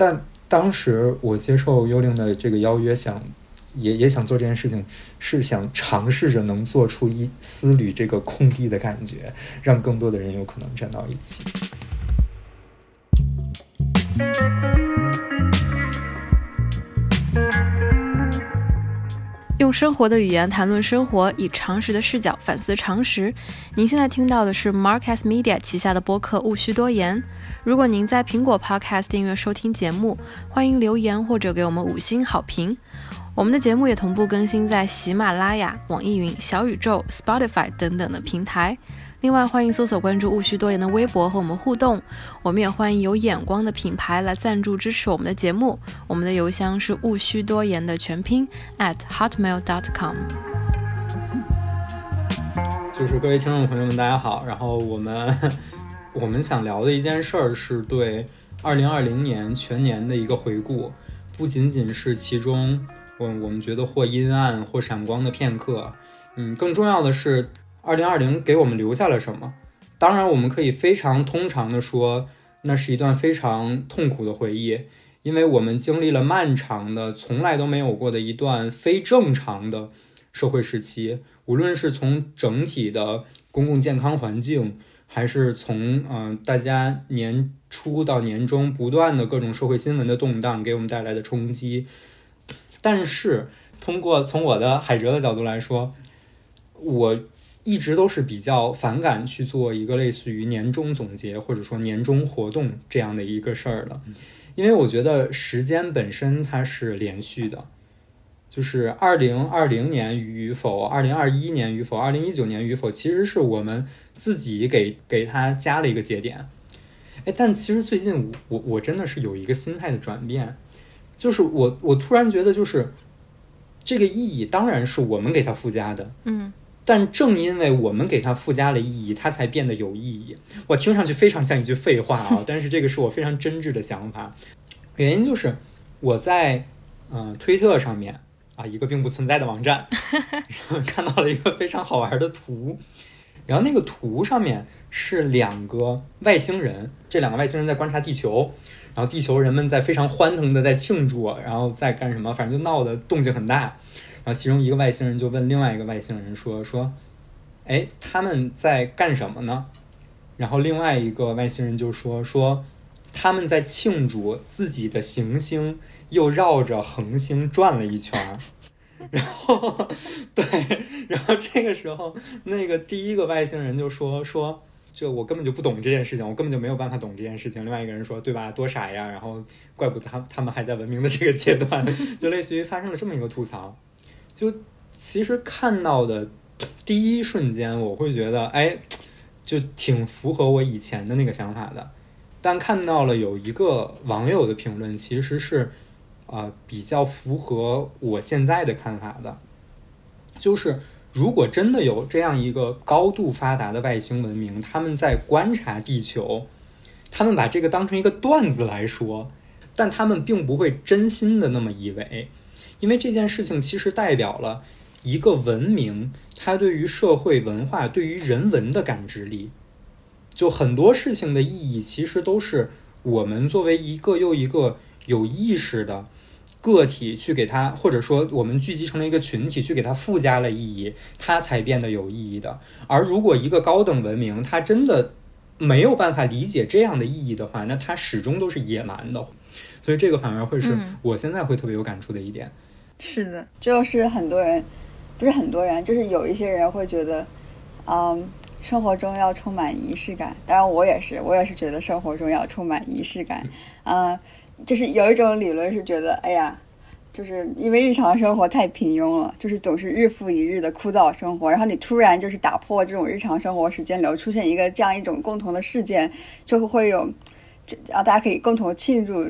但当时我接受幽灵的这个邀约，想也也想做这件事情，是想尝试着能做出一丝缕这个空地的感觉，让更多的人有可能站到一起。生活的语言谈论生活，以常识的视角反思常识。您现在听到的是 Marcus Media 旗下的播客《勿需多言》。如果您在苹果 Podcast 订阅收听节目，欢迎留言或者给我们五星好评。我们的节目也同步更新在喜马拉雅、网易云、小宇宙、Spotify 等等的平台。另外，欢迎搜索关注“勿需多言”的微博和我们互动。我们也欢迎有眼光的品牌来赞助支持我们的节目。我们的邮箱是“勿需多言”的全拼 at hotmail.com。就是各位听众朋友们，大家好。然后我们 我们想聊的一件事儿是对二零二零年全年的一个回顾，不仅仅是其中我我们觉得或阴暗或闪光的片刻，嗯，更重要的是。二零二零给我们留下了什么？当然，我们可以非常通常的说，那是一段非常痛苦的回忆，因为我们经历了漫长的、从来都没有过的一段非正常的社会时期。无论是从整体的公共健康环境，还是从嗯大家年初到年终不断的各种社会新闻的动荡给我们带来的冲击，但是通过从我的海哲的角度来说，我。一直都是比较反感去做一个类似于年终总结或者说年终活动这样的一个事儿的，因为我觉得时间本身它是连续的，就是二零二零年与否、二零二一年与否、二零一九年与否，其实是我们自己给给它加了一个节点。哎，但其实最近我我真的是有一个心态的转变，就是我我突然觉得，就是这个意义当然是我们给它附加的，嗯。但正因为我们给它附加了意义，它才变得有意义。我听上去非常像一句废话啊，但是这个是我非常真挚的想法。原因就是我在嗯推特上面啊一个并不存在的网站 看到了一个非常好玩的图，然后那个图上面是两个外星人，这两个外星人在观察地球，然后地球人们在非常欢腾的在庆祝，然后在干什么？反正就闹得动静很大。然后其中一个外星人就问另外一个外星人说：“说，哎，他们在干什么呢？”然后另外一个外星人就说：“说他们在庆祝自己的行星又绕着恒星转了一圈。”然后，对，然后这个时候，那个第一个外星人就说：“说这我根本就不懂这件事情，我根本就没有办法懂这件事情。”另外一个人说：“对吧？多傻呀！”然后怪不得他他们还在文明的这个阶段，就类似于发生了这么一个吐槽。就其实看到的第一瞬间，我会觉得，哎，就挺符合我以前的那个想法的。但看到了有一个网友的评论，其实是啊比较符合我现在的看法的。就是如果真的有这样一个高度发达的外星文明，他们在观察地球，他们把这个当成一个段子来说，但他们并不会真心的那么以为。因为这件事情其实代表了一个文明，它对于社会文化、对于人文的感知力。就很多事情的意义，其实都是我们作为一个又一个有意识的个体去给它，或者说我们聚集成了一个群体去给它附加了意义，它才变得有意义的。而如果一个高等文明它真的没有办法理解这样的意义的话，那它始终都是野蛮的。所以这个反而会是我现在会特别有感触的一点。是的，就是很多人，不是很多人，就是有一些人会觉得，嗯，生活中要充满仪式感。当然，我也是，我也是觉得生活中要充满仪式感。嗯，就是有一种理论是觉得，哎呀，就是因为日常生活太平庸了，就是总是日复一日的枯燥生活，然后你突然就是打破这种日常生活时间流，出现一个这样一种共同的事件，就会有，啊，大家可以共同庆祝。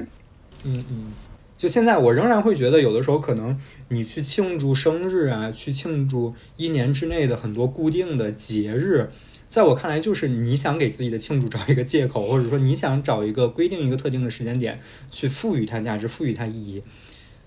嗯嗯。就现在，我仍然会觉得，有的时候可能你去庆祝生日啊，去庆祝一年之内的很多固定的节日，在我看来，就是你想给自己的庆祝找一个借口，或者说你想找一个规定一个特定的时间点去赋予它价值、赋予它意义。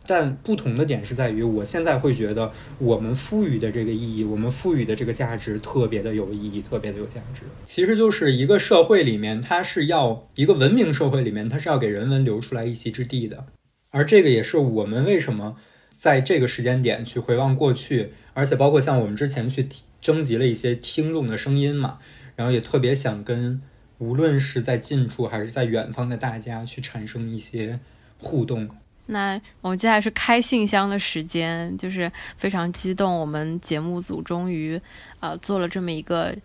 但不同的点是在于，我现在会觉得我们赋予的这个意义，我们赋予的这个价值特别的有意义，特别的有价值。其实就是一个社会里面，它是要一个文明社会里面，它是要给人文留出来一席之地的。而这个也是我们为什么在这个时间点去回望过去，而且包括像我们之前去征集了一些听众的声音嘛，然后也特别想跟。无论是在近处还是在远方的大家，去产生一些互动。那我们接下来是开信箱的时间，就是非常激动，我们节目组终于呃做了这么一个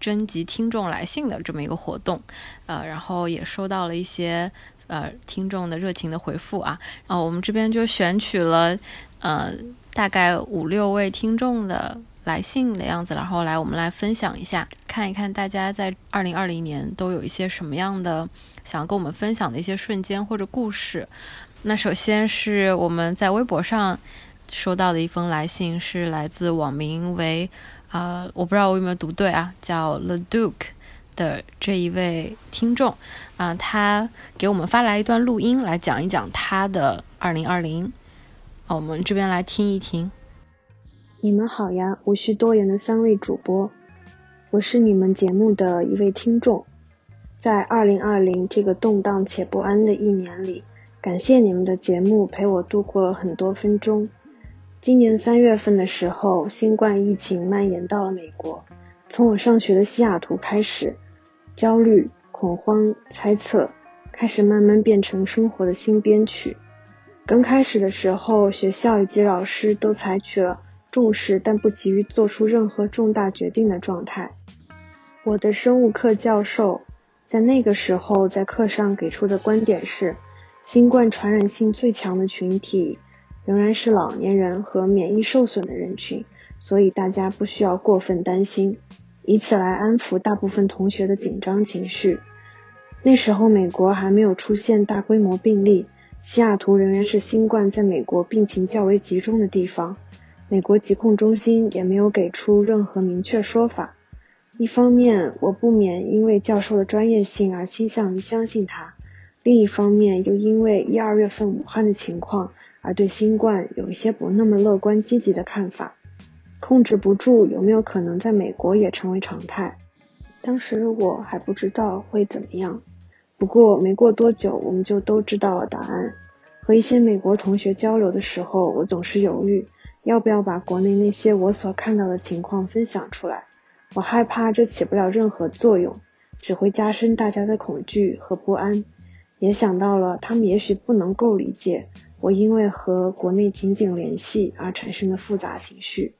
征集听众来信的这么一个活动，呃，然后也收到了一些呃听众的热情的回复啊，然后我们这边就选取了呃大概五六位听众的。来信的样子，然后来我们来分享一下，看一看大家在二零二零年都有一些什么样的想要跟我们分享的一些瞬间或者故事。那首先是我们在微博上收到的一封来信，是来自网名为啊，我不知道我有没有读对啊，叫 The Duke 的这一位听众啊，他给我们发来一段录音，来讲一讲他的二零二零。我们这边来听一听。你们好呀，无需多言的三位主播，我是你们节目的一位听众。在二零二零这个动荡且不安的一年里，感谢你们的节目陪我度过了很多分钟。今年三月份的时候，新冠疫情蔓延到了美国。从我上学的西雅图开始，焦虑、恐慌、猜测开始慢慢变成生活的新编曲。刚开始的时候，学校以及老师都采取了。重视但不急于做出任何重大决定的状态。我的生物课教授在那个时候在课上给出的观点是：新冠传染性最强的群体仍然是老年人和免疫受损的人群，所以大家不需要过分担心，以此来安抚大部分同学的紧张情绪。那时候美国还没有出现大规模病例，西雅图仍然是新冠在美国病情较为集中的地方。美国疾控中心也没有给出任何明确说法。一方面，我不免因为教授的专业性而倾向于相信他；另一方面，又因为一二月份武汉的情况而对新冠有一些不那么乐观积极的看法。控制不住有没有可能在美国也成为常态？当时我还不知道会怎么样。不过没过多久，我们就都知道了答案。和一些美国同学交流的时候，我总是犹豫。要不要把国内那些我所看到的情况分享出来？我害怕这起不了任何作用，只会加深大家的恐惧和不安。也想到了他们也许不能够理解我因为和国内紧紧联系而产生的复杂情绪。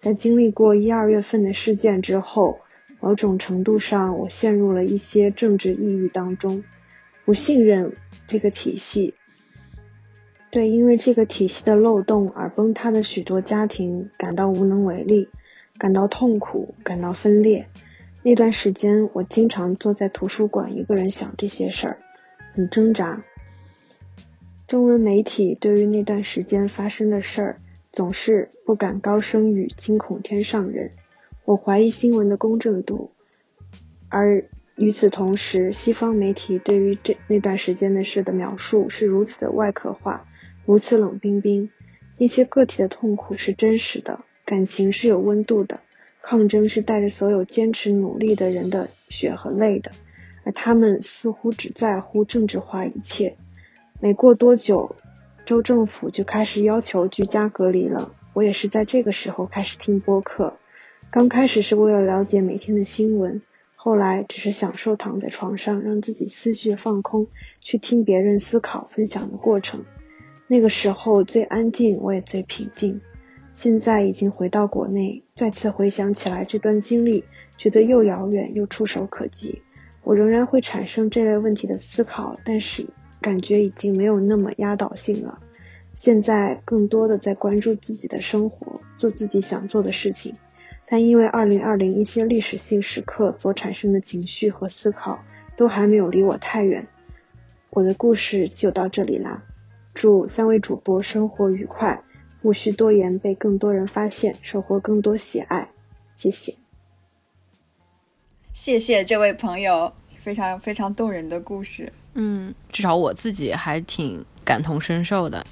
在经历过一二月份的事件之后，某种程度上我陷入了一些政治抑郁当中，不信任这个体系。对因为这个体系的漏洞而崩塌的许多家庭感到无能为力，感到痛苦，感到分裂。那段时间，我经常坐在图书馆一个人想这些事儿，很挣扎。中文媒体对于那段时间发生的事儿总是不敢高声语，惊恐天上人。我怀疑新闻的公正度，而与此同时，西方媒体对于这那段时间的事的描述是如此的外壳化。如此冷冰冰，一些个体的痛苦是真实的，感情是有温度的，抗争是带着所有坚持努力的人的血和泪的，而他们似乎只在乎政治化一切。没过多久，州政府就开始要求居家隔离了。我也是在这个时候开始听播客，刚开始是为了了解每天的新闻，后来只是享受躺在床上让自己思绪放空，去听别人思考分享的过程。那个时候最安静，我也最平静。现在已经回到国内，再次回想起来这段经历，觉得又遥远又触手可及。我仍然会产生这类问题的思考，但是感觉已经没有那么压倒性了。现在更多的在关注自己的生活，做自己想做的事情。但因为2020一些历史性时刻所产生的情绪和思考，都还没有离我太远。我的故事就到这里啦。祝三位主播生活愉快，无需多言，被更多人发现，收获更多喜爱。谢谢，谢谢这位朋友，非常非常动人的故事。嗯，至少我自己还挺感同身受的。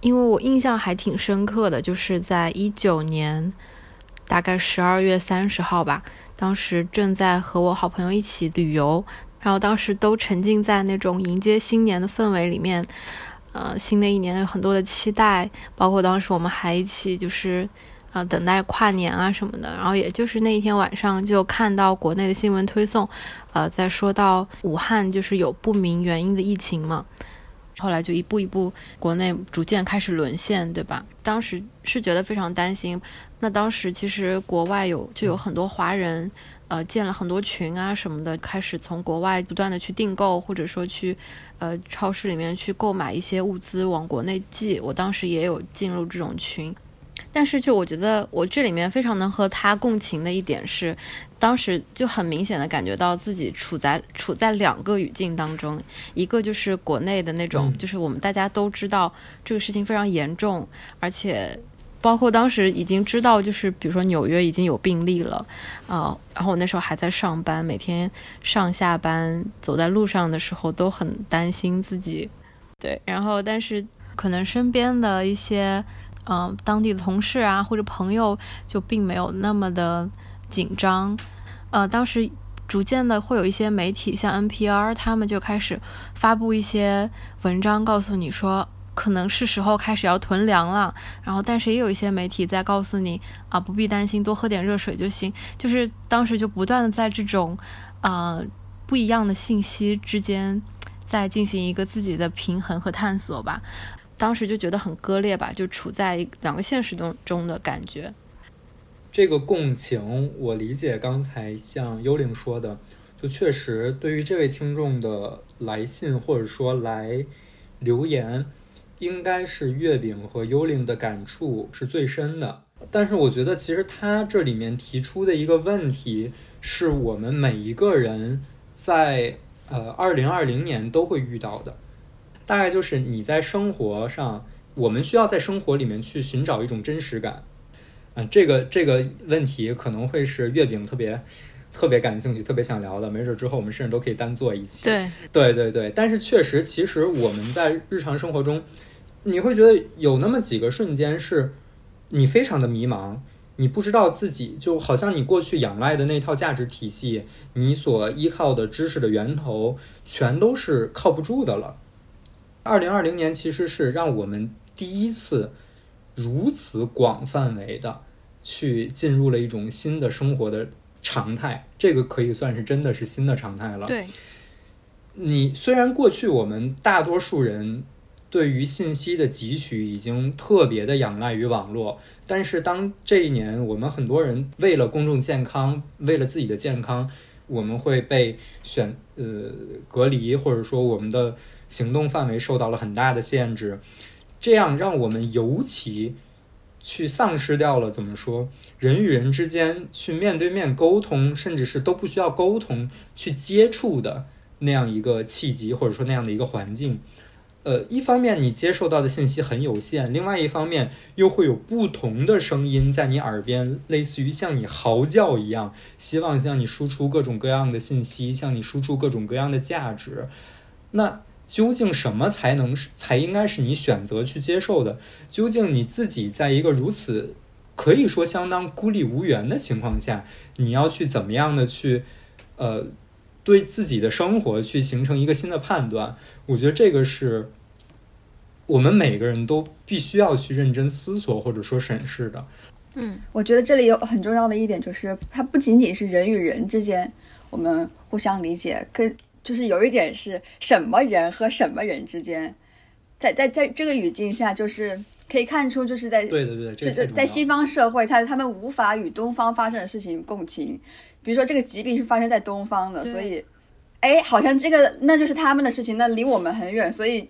因为我印象还挺深刻的，就是在一九年大概十二月三十号吧，当时正在和我好朋友一起旅游，然后当时都沉浸在那种迎接新年的氛围里面，呃，新的一年有很多的期待，包括当时我们还一起就是呃等待跨年啊什么的，然后也就是那一天晚上就看到国内的新闻推送，呃，在说到武汉就是有不明原因的疫情嘛。后来就一步一步，国内逐渐开始沦陷，对吧？当时是觉得非常担心。那当时其实国外有就有很多华人，呃，建了很多群啊什么的，开始从国外不断的去订购，或者说去呃超市里面去购买一些物资往国内寄。我当时也有进入这种群。但是，就我觉得，我这里面非常能和他共情的一点是，当时就很明显的感觉到自己处在处在两个语境当中，一个就是国内的那种，就是我们大家都知道这个事情非常严重，而且包括当时已经知道，就是比如说纽约已经有病例了，啊，然后我那时候还在上班，每天上下班走在路上的时候都很担心自己，对，然后但是可能身边的一些。嗯，当地的同事啊，或者朋友就并没有那么的紧张。呃，当时逐渐的会有一些媒体，像 NPR，他们就开始发布一些文章，告诉你说可能是时候开始要囤粮了。然后，但是也有一些媒体在告诉你啊，不必担心，多喝点热水就行。就是当时就不断的在这种啊不一样的信息之间，在进行一个自己的平衡和探索吧。当时就觉得很割裂吧，就处在两个现实中中的感觉。这个共情，我理解刚才像幽灵说的，就确实对于这位听众的来信或者说来留言，应该是月饼和幽灵的感触是最深的。但是我觉得，其实他这里面提出的一个问题，是我们每一个人在呃二零二零年都会遇到的。大概就是你在生活上，我们需要在生活里面去寻找一种真实感。嗯，这个这个问题可能会是月饼特别特别感兴趣、特别想聊的。没准之后我们甚至都可以单做一期。对对对对。但是确实，其实我们在日常生活中，你会觉得有那么几个瞬间是你非常的迷茫，你不知道自己就好像你过去仰赖的那套价值体系，你所依靠的知识的源头，全都是靠不住的了。二零二零年其实是让我们第一次如此广范围的去进入了一种新的生活的常态，这个可以算是真的是新的常态了。对，你虽然过去我们大多数人对于信息的汲取已经特别的仰赖于网络，但是当这一年我们很多人为了公众健康，为了自己的健康，我们会被选呃隔离，或者说我们的。行动范围受到了很大的限制，这样让我们尤其去丧失掉了怎么说人与人之间去面对面沟通，甚至是都不需要沟通去接触的那样一个契机，或者说那样的一个环境。呃，一方面你接受到的信息很有限，另外一方面又会有不同的声音在你耳边，类似于像你嚎叫一样，希望向你输出各种各样的信息，向你输出各种各样的价值。那。究竟什么才能是才应该是你选择去接受的？究竟你自己在一个如此可以说相当孤立无援的情况下，你要去怎么样的去呃对自己的生活去形成一个新的判断？我觉得这个是我们每个人都必须要去认真思索或者说审视的。嗯，我觉得这里有很重要的一点就是，它不仅仅是人与人之间我们互相理解，跟就是有一点是什么人和什么人之间，在在在这个语境下，就是可以看出，就是在对对对，这在西方社会，他他们无法与东方发生的事情共情。比如说，这个疾病是发生在东方的，所以，哎，好像这个那就是他们的事情，那离我们很远。所以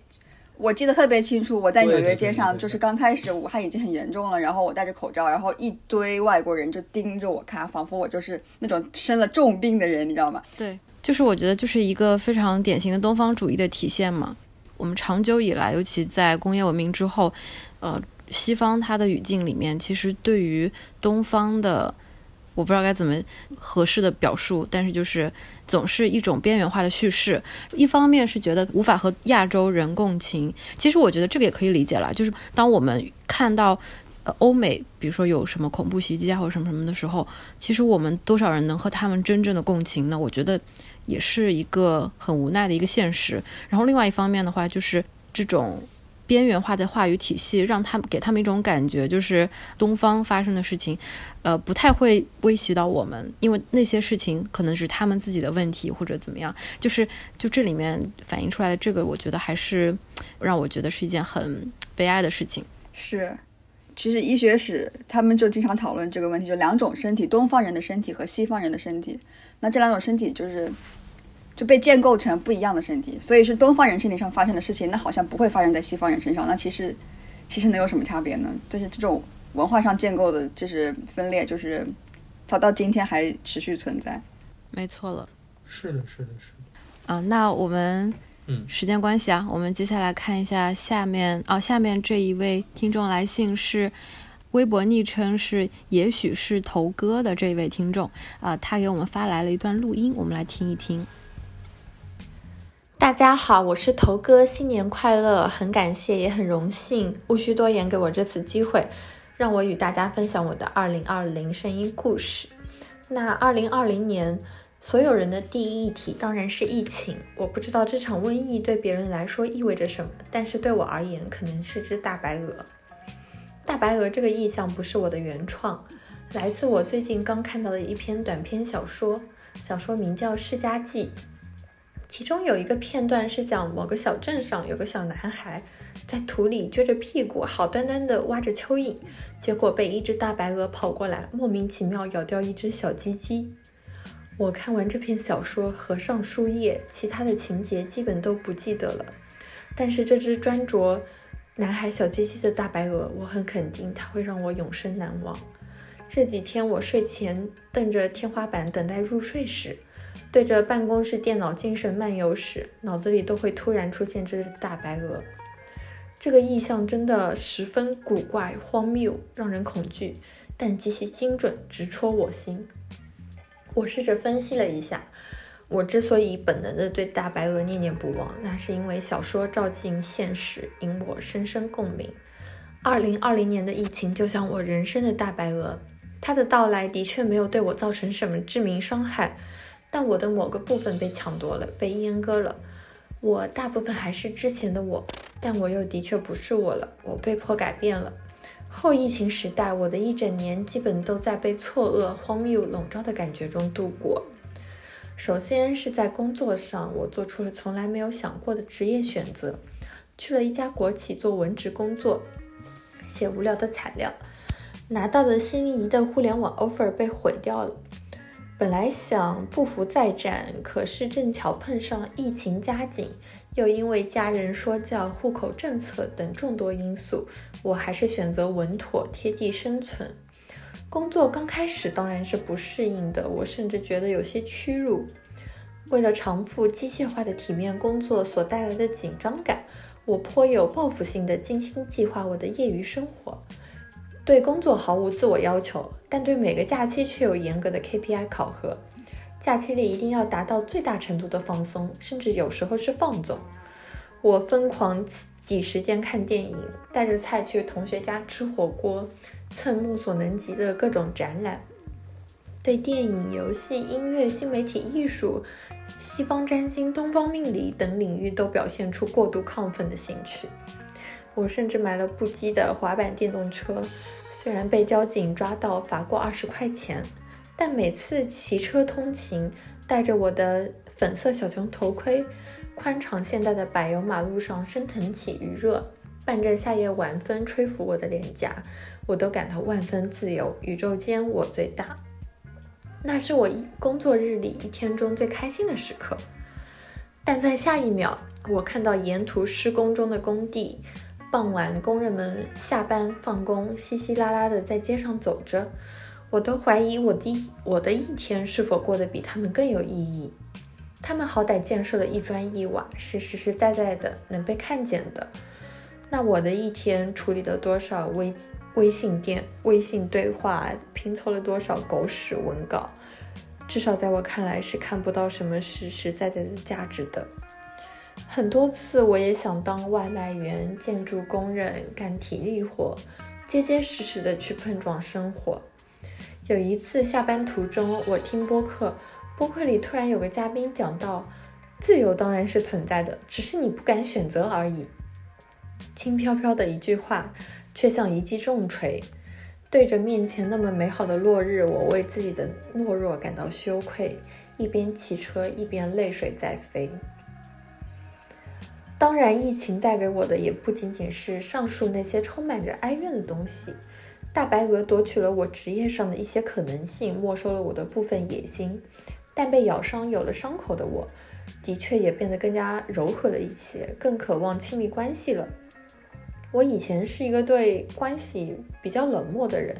我记得特别清楚，我在纽约街上，就是刚开始武汉已经很严重了，然后我戴着口罩，然后一堆外国人就盯着我看，仿佛我就是那种生了重病的人，你知道吗？对。就是我觉得就是一个非常典型的东方主义的体现嘛。我们长久以来，尤其在工业文明之后，呃，西方它的语境里面，其实对于东方的我不知道该怎么合适的表述，但是就是总是一种边缘化的叙事。一方面是觉得无法和亚洲人共情，其实我觉得这个也可以理解了。就是当我们看到呃欧美，比如说有什么恐怖袭击啊或者什么什么的时候，其实我们多少人能和他们真正的共情呢？我觉得也是一个很无奈的一个现实。然后另外一方面的话，就是这种。边缘化的话语体系，让他们给他们一种感觉，就是东方发生的事情，呃，不太会威胁到我们，因为那些事情可能是他们自己的问题或者怎么样。就是就这里面反映出来的这个，我觉得还是让我觉得是一件很悲哀的事情。是，其实医学史他们就经常讨论这个问题，就两种身体，东方人的身体和西方人的身体。那这两种身体就是。就被建构成不一样的身体，所以是东方人身体上发生的事情，那好像不会发生在西方人身上。那其实，其实能有什么差别呢？就是这种文化上建构的，就是分裂，就是它到今天还持续存在。没错了，是的，是的，是的。啊，那我们嗯，时间关系啊，我们接下来看一下下面哦，下面这一位听众来信是微博昵称是也许是头哥的这一位听众啊，他给我们发来了一段录音，我们来听一听。大家好，我是头哥，新年快乐！很感谢，也很荣幸，无需多言给我这次机会，让我与大家分享我的二零二零声音故事。那二零二零年，所有人的第一议题当然是疫情。我不知道这场瘟疫对别人来说意味着什么，但是对我而言，可能是只大白鹅。大白鹅这个意象不是我的原创，来自我最近刚看到的一篇短篇小说，小说名叫《世家记》。其中有一个片段是讲某个小镇上有个小男孩在土里撅着屁股，好端端的挖着蚯蚓，结果被一只大白鹅跑过来，莫名其妙咬掉一只小鸡鸡。我看完这篇小说，合上书页，其他的情节基本都不记得了。但是这只专啄男孩小鸡鸡的大白鹅，我很肯定它会让我永生难忘。这几天我睡前瞪着天花板等待入睡时。对着办公室电脑精神漫游时，脑子里都会突然出现这只大白鹅。这个意象真的十分古怪、荒谬，让人恐惧，但极其精准，直戳我心。我试着分析了一下，我之所以本能的对大白鹅念念不忘，那是因为小说照进现实，引我深深共鸣。二零二零年的疫情就像我人生的大白鹅，它的到来的确没有对我造成什么致命伤害。但我的某个部分被抢夺了，被阉割了。我大部分还是之前的我，但我又的确不是我了。我被迫改变了。后疫情时代，我的一整年基本都在被错愕、荒谬笼罩的感觉中度过。首先是在工作上，我做出了从来没有想过的职业选择，去了一家国企做文职工作，写无聊的材料。拿到的心仪的互联网 offer 被毁掉了。本来想不服再战，可是正巧碰上疫情加紧，又因为家人说教、户口政策等众多因素，我还是选择稳妥、贴地生存。工作刚开始当然是不适应的，我甚至觉得有些屈辱。为了偿付机械化的体面工作所带来的紧张感，我颇有报复性的精心计划我的业余生活。对工作毫无自我要求，但对每个假期却有严格的 KPI 考核。假期里一定要达到最大程度的放松，甚至有时候是放纵。我疯狂挤时间看电影，带着菜去同学家吃火锅，蹭目所能及的各种展览。对电影、游戏、音乐、新媒体艺术、西方占星、东方命理等领域都表现出过度亢奋的兴趣。我甚至买了不羁的滑板电动车，虽然被交警抓到罚过二十块钱，但每次骑车通勤，戴着我的粉色小熊头盔，宽敞现代的柏油马路上升腾起余热，伴着夏夜晚风吹拂我的脸颊，我都感到万分自由，宇宙间我最大。那是我一工作日里一天中最开心的时刻。但在下一秒，我看到沿途施工中的工地。傍晚，工人们下班放工，稀稀拉拉的在街上走着，我都怀疑我的我的一天是否过得比他们更有意义。他们好歹建设了一砖一瓦，是实实在在的能被看见的。那我的一天处理了多少微微信电、微信对话，拼凑了多少狗屎文稿？至少在我看来是看不到什么实实在在的价值的。很多次我也想当外卖员、建筑工人，干体力活，结结实实的去碰撞生活。有一次下班途中，我听播客，播客里突然有个嘉宾讲到，自由当然是存在的，只是你不敢选择而已。轻飘飘的一句话，却像一记重锤。对着面前那么美好的落日，我为自己的懦弱感到羞愧，一边骑车一边泪水在飞。当然，疫情带给我的也不仅仅是上述那些充满着哀怨的东西。大白鹅夺取了我职业上的一些可能性，没收了我的部分野心。但被咬伤有了伤口的我，的确也变得更加柔和了一些，更渴望亲密关系了。我以前是一个对关系比较冷漠的人，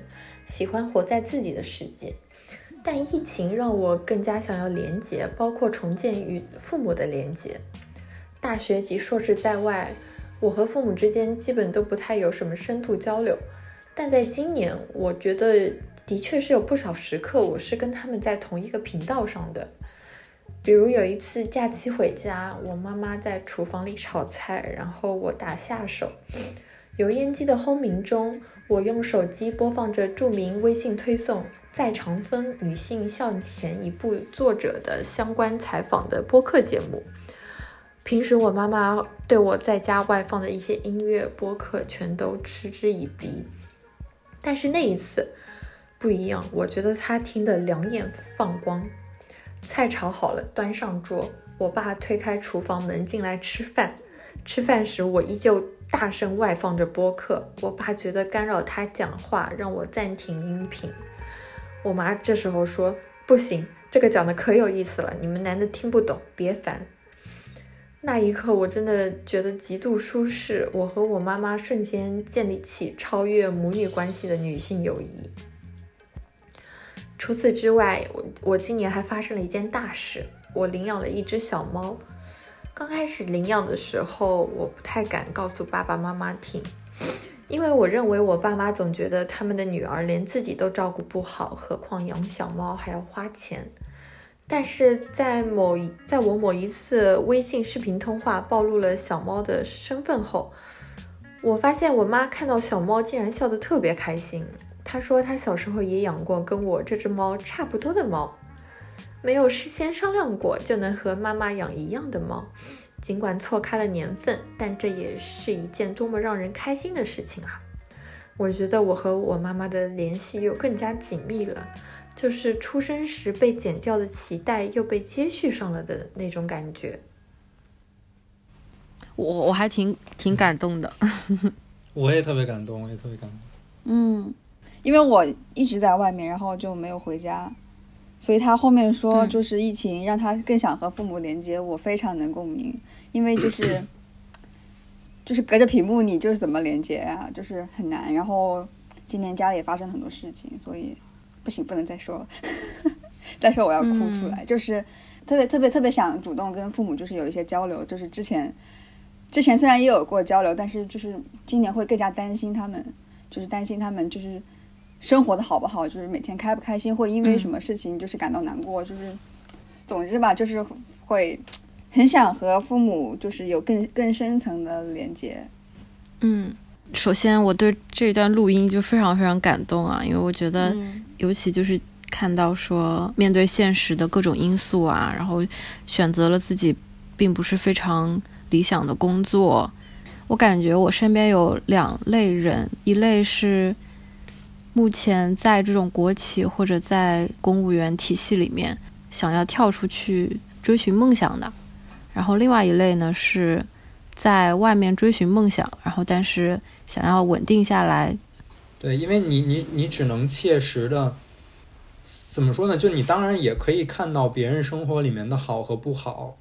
喜欢活在自己的世界。但疫情让我更加想要连接，包括重建与父母的连接。大学及硕士在外，我和父母之间基本都不太有什么深度交流。但在今年，我觉得的确是有不少时刻，我是跟他们在同一个频道上的。比如有一次假期回家，我妈妈在厨房里炒菜，然后我打下手。油烟机的轰鸣中，我用手机播放着著名微信推送《在长风女性向前一步》作者的相关采访的播客节目。平时我妈妈对我在家外放的一些音乐播客全都嗤之以鼻，但是那一次不一样，我觉得他听得两眼放光。菜炒好了，端上桌。我爸推开厨房门进来吃饭。吃饭时，我依旧大声外放着播客。我爸觉得干扰他讲话，让我暂停音频。我妈这时候说：“不行，这个讲的可有意思了，你们男的听不懂，别烦。”那一刻，我真的觉得极度舒适。我和我妈妈瞬间建立起超越母女关系的女性友谊。除此之外，我我今年还发生了一件大事，我领养了一只小猫。刚开始领养的时候，我不太敢告诉爸爸妈妈听，因为我认为我爸妈总觉得他们的女儿连自己都照顾不好，何况养小猫还要花钱。但是在某一，在我某一次微信视频通话暴露了小猫的身份后，我发现我妈看到小猫竟然笑得特别开心。她说她小时候也养过跟我这只猫差不多的猫，没有事先商量过就能和妈妈养一样的猫，尽管错开了年份，但这也是一件多么让人开心的事情啊！我觉得我和我妈妈的联系又更加紧密了，就是出生时被剪掉的脐带又被接续上了的那种感觉。我我还挺挺感动的，我也特别感动，我也特别感动。嗯。因为我一直在外面，然后就没有回家，所以他后面说就是疫情让他更想和父母连接，我非常能共鸣。因为就是就是隔着屏幕，你就是怎么连接啊，就是很难。然后今年家里也发生很多事情，所以不行，不能再说了，再说我要哭出来。就是特别特别特别想主动跟父母就是有一些交流，就是之前之前虽然也有过交流，但是就是今年会更加担心他们，就是担心他们就是。生活的好不好，就是每天开不开心，或因为什么事情就是感到难过，就是，总之吧，就是会很想和父母就是有更更深层的连接。嗯，首先我对这一段录音就非常非常感动啊，因为我觉得，尤其就是看到说面对现实的各种因素啊，然后选择了自己并不是非常理想的工作，我感觉我身边有两类人，一类是。目前在这种国企或者在公务员体系里面，想要跳出去追寻梦想的，然后另外一类呢是在外面追寻梦想，然后但是想要稳定下来。对，因为你你你只能切实的，怎么说呢？就你当然也可以看到别人生活里面的好和不好，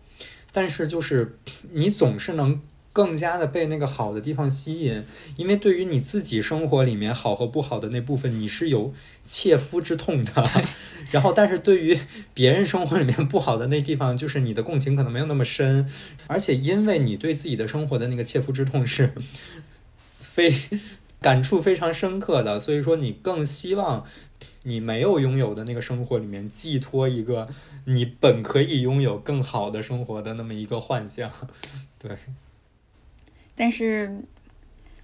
但是就是你总是能。更加的被那个好的地方吸引，因为对于你自己生活里面好和不好的那部分，你是有切肤之痛的。然后，但是对于别人生活里面不好的那地方，就是你的共情可能没有那么深。而且，因为你对自己的生活的那个切肤之痛是非感触非常深刻的，所以说你更希望你没有拥有的那个生活里面寄托一个你本可以拥有更好的生活的那么一个幻象，对。但是，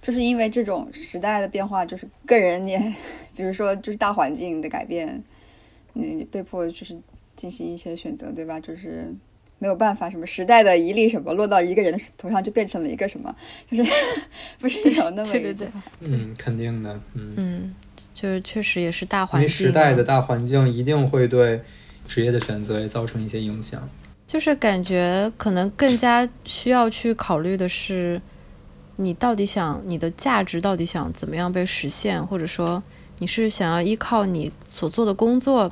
就是因为这种时代的变化，就是个人也，比如说就是大环境的改变，你被迫就是进行一些选择，对吧？就是没有办法，什么时代的一粒什么落到一个人的头上，就变成了一个什么，就是 不是有那么对对对，嗯，肯定的，嗯嗯，就是确实也是大环境，时代的大环境一定会对职业的选择也造成一些影响，就是感觉可能更加需要去考虑的是。你到底想你的价值到底想怎么样被实现，或者说你是想要依靠你所做的工作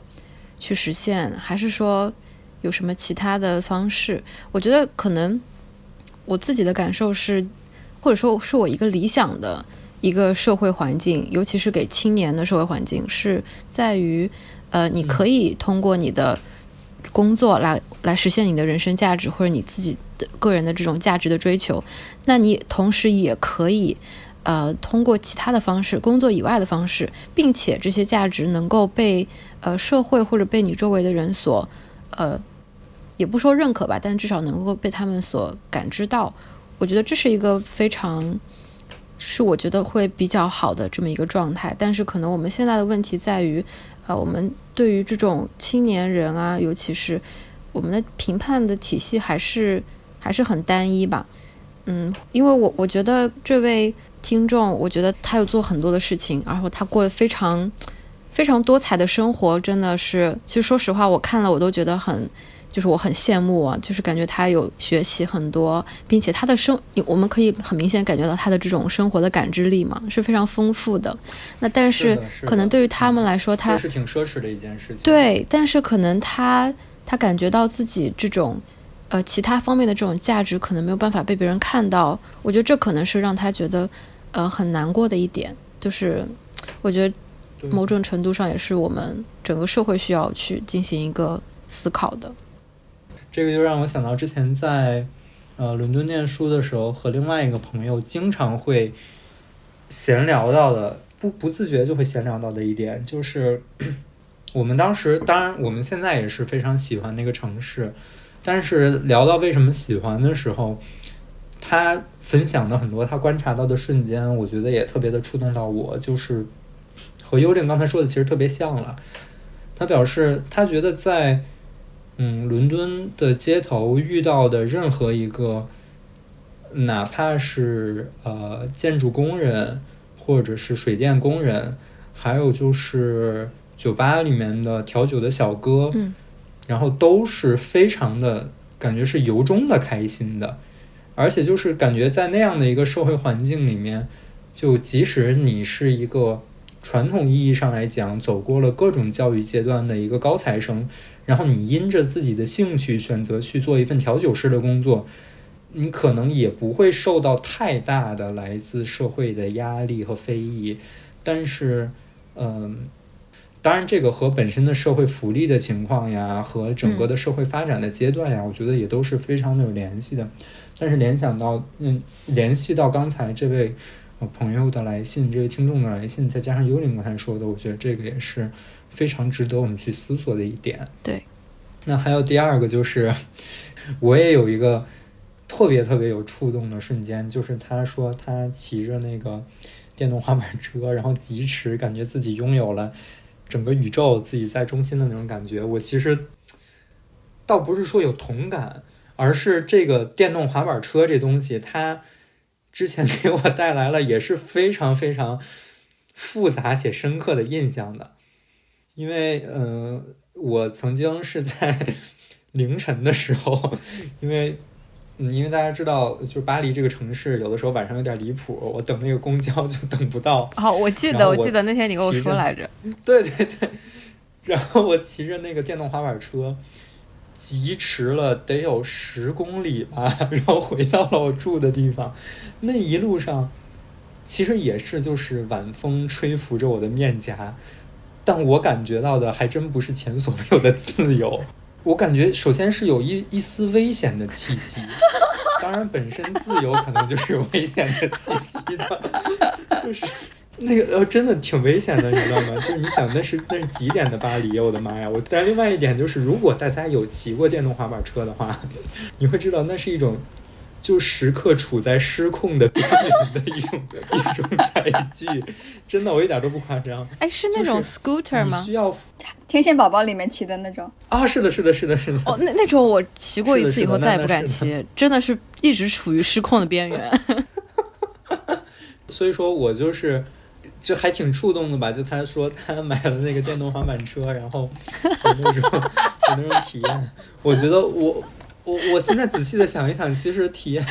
去实现，还是说有什么其他的方式？我觉得可能我自己的感受是，或者说是我一个理想的一个社会环境，尤其是给青年的社会环境，是在于呃，你可以通过你的工作来来实现你的人生价值，或者你自己。的个人的这种价值的追求，那你同时也可以，呃，通过其他的方式，工作以外的方式，并且这些价值能够被呃社会或者被你周围的人所呃，也不说认可吧，但至少能够被他们所感知到。我觉得这是一个非常是我觉得会比较好的这么一个状态。但是可能我们现在的问题在于，呃，我们对于这种青年人啊，尤其是我们的评判的体系还是。还是很单一吧，嗯，因为我我觉得这位听众，我觉得他有做很多的事情，然后他过得非常非常多彩的生活，真的是，其实说实话，我看了我都觉得很，就是我很羡慕啊，就是感觉他有学习很多，并且他的生，我们可以很明显感觉到他的这种生活的感知力嘛，是非常丰富的。那但是可能对于他们来说，他是挺奢侈的一件事情。对，但是可能他他感觉到自己这种。呃，其他方面的这种价值可能没有办法被别人看到，我觉得这可能是让他觉得呃很难过的一点。就是我觉得某种程度上也是我们整个社会需要去进行一个思考的。这个就让我想到之前在呃伦敦念书的时候，和另外一个朋友经常会闲聊到的，不不自觉就会闲聊到的一点，就是 我们当时，当然我们现在也是非常喜欢那个城市。但是聊到为什么喜欢的时候，他分享的很多他观察到的瞬间，我觉得也特别的触动到我，就是和幽灵刚才说的其实特别像了。他表示他觉得在嗯伦敦的街头遇到的任何一个，哪怕是呃建筑工人，或者是水电工人，还有就是酒吧里面的调酒的小哥，嗯。然后都是非常的感觉是由衷的开心的，而且就是感觉在那样的一个社会环境里面，就即使你是一个传统意义上来讲走过了各种教育阶段的一个高材生，然后你因着自己的兴趣选择去做一份调酒师的工作，你可能也不会受到太大的来自社会的压力和非议，但是，嗯。当然，这个和本身的社会福利的情况呀，和整个的社会发展的阶段呀，我觉得也都是非常的有联系的。但是联想到，嗯，联系到刚才这位朋友的来信，这位听众的来信，再加上幽灵刚才说的，我觉得这个也是非常值得我们去思索的一点。对。那还有第二个，就是 我也有一个特别特别有触动的瞬间，就是他说他骑着那个电动滑板车，然后疾驰，感觉自己拥有了。整个宇宙自己在中心的那种感觉，我其实倒不是说有同感，而是这个电动滑板车这东西，它之前给我带来了也是非常非常复杂且深刻的印象的。因为，嗯，我曾经是在 凌晨的时候，因为。嗯，因为大家知道，就是巴黎这个城市，有的时候晚上有点离谱。我等那个公交就等不到。哦，我记得，我记得那天你跟我说来着。对对对。然后我骑着那个电动滑板车，疾驰了得有十公里吧，然后回到了我住的地方。那一路上，其实也是就是晚风吹拂着我的面颊，但我感觉到的还真不是前所未有的自由。我感觉首先是有一一丝危险的气息，当然，本身自由可能就是有危险的气息的，就是那个呃，真的挺危险的，你知道吗？就是你想，那是那是几点的巴黎？我的妈呀！我但另外一点就是，如果大家有骑过电动滑板车的话，你会知道那是一种。就时刻处在失控的边缘的一种一种载具，真的，我一点都不夸张。哎，是那种 scooter 吗？需要天线宝宝里面骑的那种啊？是的，是的，是的，是的。哦，那那种我骑过一次以后再也不敢骑，真的是一直处于失控的边缘。所以说我就是，就还挺触动的吧？就他说他买了那个电动滑板车，然后 有那种有那种体验，我觉得我。我我现在仔细的想一想，其实体验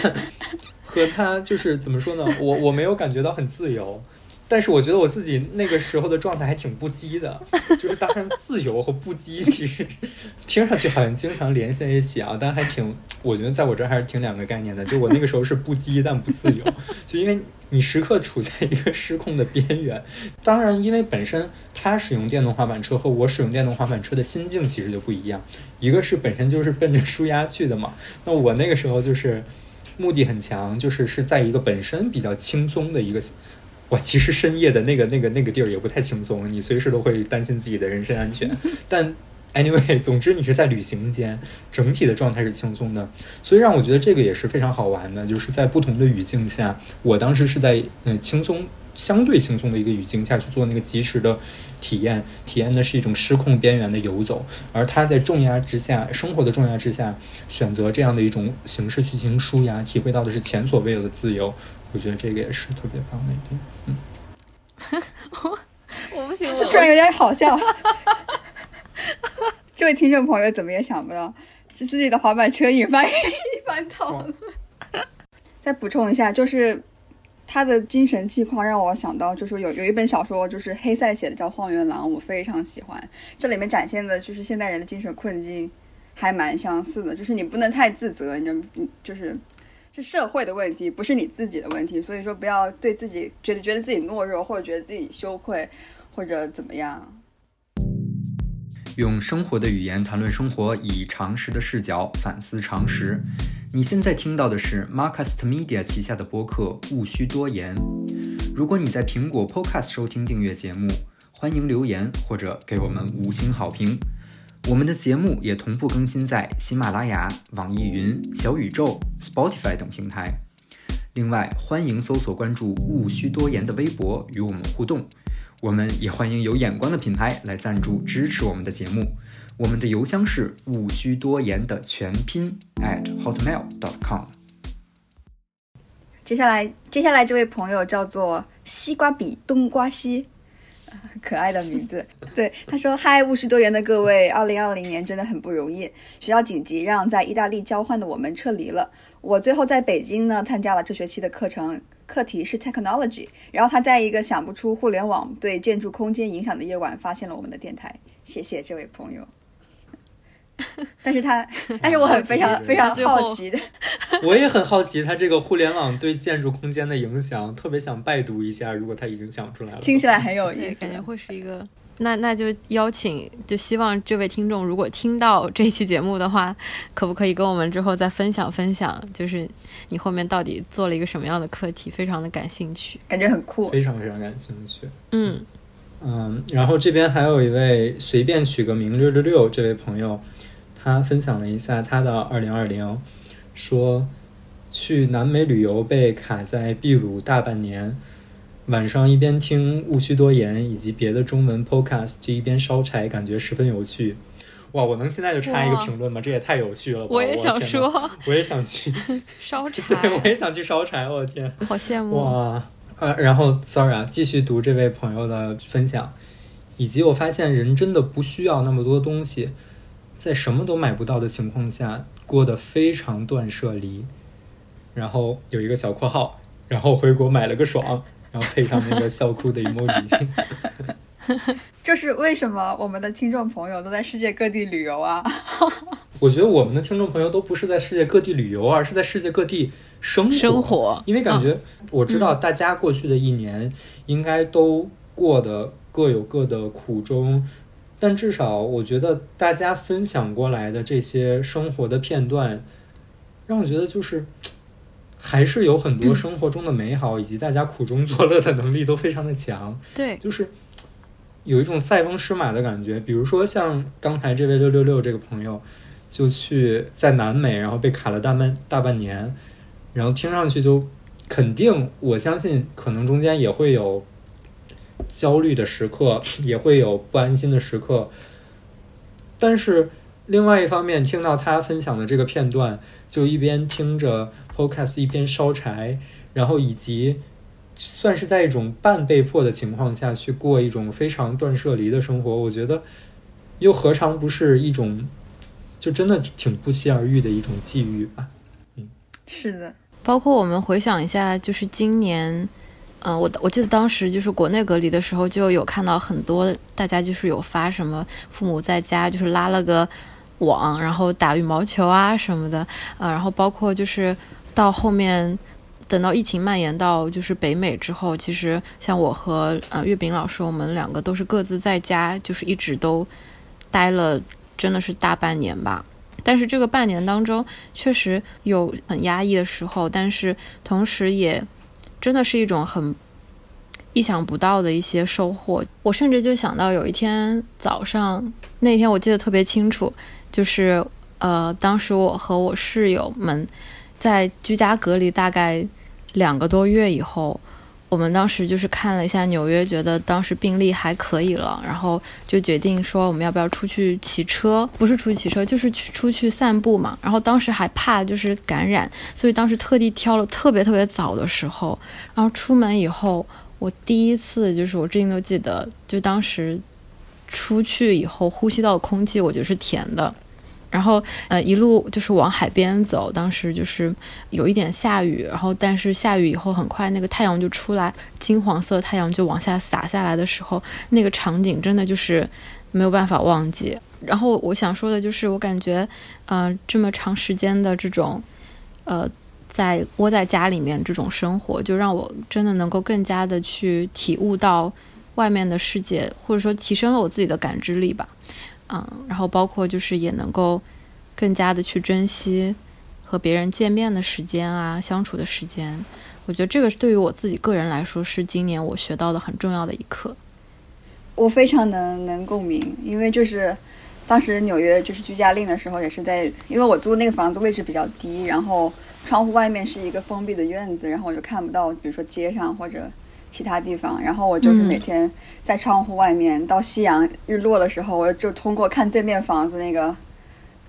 和他就是怎么说呢？我我没有感觉到很自由。但是我觉得我自己那个时候的状态还挺不羁的，就是当然自由和不羁其实听上去好像经常连在一起啊，但还挺，我觉得在我这儿还是挺两个概念的。就我那个时候是不羁但不自由，就因为你时刻处在一个失控的边缘。当然，因为本身他使用电动滑板车和我使用电动滑板车的心境其实就不一样，一个是本身就是奔着舒压去的嘛，那我那个时候就是目的很强，就是是在一个本身比较轻松的一个。哇，其实深夜的那个、那个、那个地儿也不太轻松，你随时都会担心自己的人身安全。但 anyway，总之你是在旅行间，整体的状态是轻松的，所以让我觉得这个也是非常好玩的。就是在不同的语境下，我当时是在嗯轻松、相对轻松的一个语境下去做那个及时的体验，体验的是一种失控边缘的游走，而他在重压之下、生活的重压之下，选择这样的一种形式去进行舒压，体会到的是前所未有的自由。我觉得这个也是特别棒的一点，嗯，我 我不行，突然有点好笑。这位听众朋友怎么也想不到，是自己的滑板车引发一番讨论。再补充一下，就是他的精神气况让我想到，就是有有一本小说，就是黑塞写的，叫《荒原狼》，我非常喜欢。这里面展现的就是现代人的精神困境，还蛮相似的。就是你不能太自责，你就就是。是社会的问题，不是你自己的问题，所以说不要对自己觉得觉得自己懦弱，或者觉得自己羞愧，或者怎么样。用生活的语言谈论生活，以常识的视角反思常识。你现在听到的是 Marcast Media 旗下的播客《勿需多言》。如果你在苹果 Podcast 收听订阅节目，欢迎留言或者给我们五星好评。我们的节目也同步更新在喜马拉雅、网易云、小宇宙、Spotify 等平台。另外，欢迎搜索关注“勿需多言”的微博与我们互动。我们也欢迎有眼光的品牌来赞助支持我们的节目。我们的邮箱是“勿需多言”的全拼 at hotmail.com。接下来，接下来这位朋友叫做西瓜比冬瓜西。可爱的名字，对他说：“嗨，五十多元的各位，二零二零年真的很不容易，学校紧急让在意大利交换的我们撤离了。我最后在北京呢参加了这学期的课程，课题是 technology。然后他在一个想不出互联网对建筑空间影响的夜晚，发现了我们的电台。谢谢这位朋友。” 但是他，但是我很非常非常好奇的，我也很好奇他这个互联网对建筑空间的影响，特别想拜读一下。如果他已经想出来了，听起来很有意思，感觉会是一个。那那就邀请，就希望这位听众如果听到这期节目的话，可不可以跟我们之后再分享分享？就是你后面到底做了一个什么样的课题？非常的感兴趣，感觉很酷，非常非常感兴趣。嗯嗯，然后这边还有一位随便取个名六六六这位朋友。他分享了一下他的二零二零，说去南美旅游被卡在秘鲁大半年，晚上一边听勿需多言以及别的中文 podcast，就一边烧柴，感觉十分有趣。哇，我能现在就插一个评论吗？这也太有趣了吧！我也想说，我也想去烧柴，对，我也想去烧柴。我的天，好羡慕哇！呃，然后 sorry 啊，继续读这位朋友的分享，以及我发现人真的不需要那么多东西。在什么都买不到的情况下，过得非常断舍离，然后有一个小括号，然后回国买了个爽，然后配上那个笑哭的 emoji。这是为什么？我们的听众朋友都在世界各地旅游啊？我觉得我们的听众朋友都不是在世界各地旅游，而是在世界各地生活。生活，因为感觉我知道大家过去的一年应该都过得各有各的苦衷。但至少，我觉得大家分享过来的这些生活的片段，让我觉得就是还是有很多生活中的美好，以及大家苦中作乐的能力都非常的强。对，就是有一种塞翁失马的感觉。比如说像刚才这位六六六这个朋友，就去在南美，然后被卡了大半大半年，然后听上去就肯定，我相信可能中间也会有焦虑的时刻，也会有不安心的时刻。但是另外一方面，听到他分享的这个片段，就一边听着 podcast 一边烧柴，然后以及算是在一种半被迫的情况下去过一种非常断舍离的生活，我觉得又何尝不是一种就真的挺不期而遇的一种际遇吧？嗯是的，包括我们回想一下，就是今年，嗯、我我记得当时就是国内隔离的时候，就有看到很多大家就是有发什么父母在家就是拉了个网，然后打羽毛球啊什么的，啊、然后包括就是到后面。等到疫情蔓延到就是北美之后，其实像我和呃月饼老师，我们两个都是各自在家，就是一直都待了，真的是大半年吧。但是这个半年当中，确实有很压抑的时候，但是同时也真的是一种很意想不到的一些收获。我甚至就想到有一天早上，那天我记得特别清楚，就是呃，当时我和我室友们在居家隔离大概两个多月以后。我们当时就是看了一下纽约，觉得当时病例还可以了，然后就决定说我们要不要出去骑车？不是出去骑车，就是去出去散步嘛。然后当时还怕就是感染，所以当时特地挑了特别特别早的时候。然后出门以后，我第一次就是我至今都记得，就当时出去以后呼吸到空气，我觉得是甜的。然后呃一路就是往海边走，当时就是有一点下雨，然后但是下雨以后很快那个太阳就出来，金黄色太阳就往下洒下来的时候，那个场景真的就是没有办法忘记。然后我想说的就是，我感觉呃这么长时间的这种呃在窝在家里面这种生活，就让我真的能够更加的去体悟到外面的世界，或者说提升了我自己的感知力吧。嗯，然后包括就是也能够更加的去珍惜和别人见面的时间啊，相处的时间。我觉得这个对于我自己个人来说，是今年我学到的很重要的一课。我非常能能共鸣，因为就是当时纽约就是居家令的时候，也是在，因为我租那个房子位置比较低，然后窗户外面是一个封闭的院子，然后我就看不到，比如说街上或者其他地方，然后我就是每天在窗户外面，到夕阳日落的时候，我就通过看对面房子那个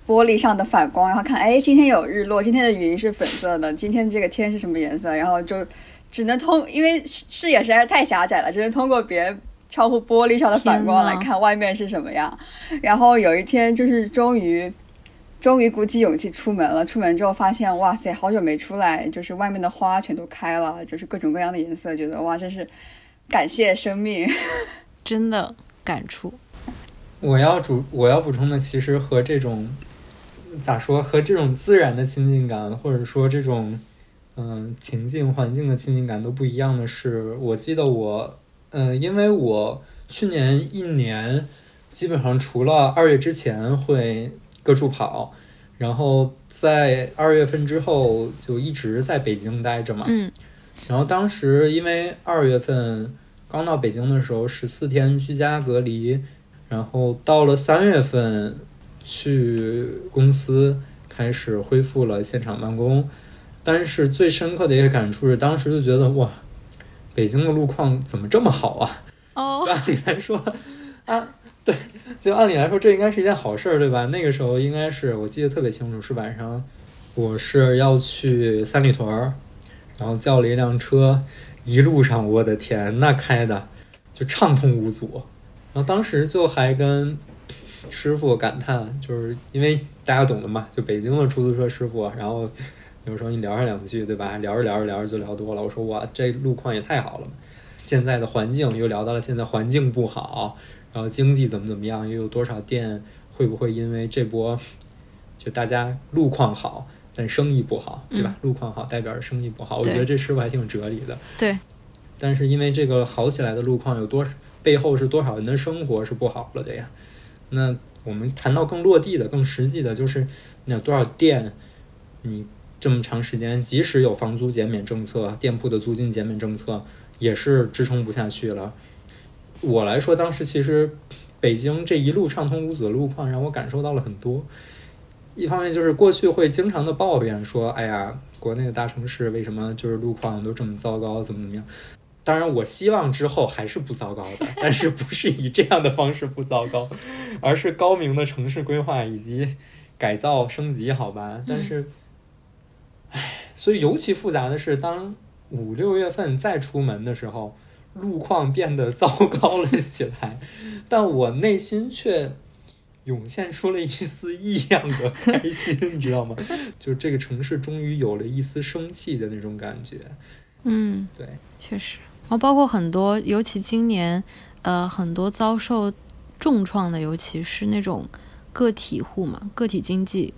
玻璃上的反光，然后看，哎，今天有日落，今天的云是粉色的，今天这个天是什么颜色，然后就只能通，因为视野实在是太狭窄了，只能通过别人。窗户玻璃上的反光来看外面是什么样，然后有一天就是终于，终于鼓起勇气出门了。出门之后发现，哇塞，好久没出来，就是外面的花全都开了，就是各种各样的颜色，觉得哇，真是感谢生命，真的感触。我要主我要补充的，其实和这种咋说，和这种自然的亲近感，或者说这种嗯、情境环境的亲近感都不一样的是，我记得我。嗯，因为我去年一年基本上除了二月之前会各处跑，然后在二月份之后就一直在北京待着嘛。嗯。然后当时因为二月份刚到北京的时候十四天居家隔离，然后到了三月份去公司开始恢复了现场办公，但是最深刻的一个感触是，当时就觉得哇。北京的路况怎么这么好啊？哦，就按理来说，啊，对，就按理来说这应该是一件好事儿，对吧？那个时候应该是我记得特别清楚，是晚上，我是要去三里屯儿，然后叫了一辆车，一路上我的天，那开的就畅通无阻。然后当时就还跟师傅感叹，就是因为大家懂的嘛，就北京的出租车师傅，然后。有时候你聊上两句，对吧？聊着聊着聊着就聊多了。我说哇，这路况也太好了。现在的环境又聊到了现在环境不好，然后经济怎么怎么样，又有多少店会不会因为这波 就大家路况好，但生意不好，对吧？嗯、路况好代表着生意不好。我觉得这师傅还挺有哲理的。对。但是因为这个好起来的路况有多背后是多少人的生活是不好了的呀？那我们谈到更落地的、更实际的，就是你有多少店，你。这么长时间，即使有房租减免政策、店铺的租金减免政策，也是支撑不下去了。我来说，当时其实北京这一路畅通无阻的路况，让我感受到了很多。一方面就是过去会经常的抱怨说，哎呀，国内的大城市为什么就是路况都这么糟糕，怎么怎么样？当然，我希望之后还是不糟糕的，但是不是以这样的方式不糟糕，而是高明的城市规划以及改造升级，好吧？但是。唉，所以尤其复杂的是，当五六月份再出门的时候，路况变得糟糕了起来，但我内心却涌现出了一丝异样的开心，你知道吗？就这个城市终于有了一丝生气的那种感觉。嗯，对，确实。然后包括很多，尤其今年，呃，很多遭受重创的，尤其是那种个体户嘛，个体经济，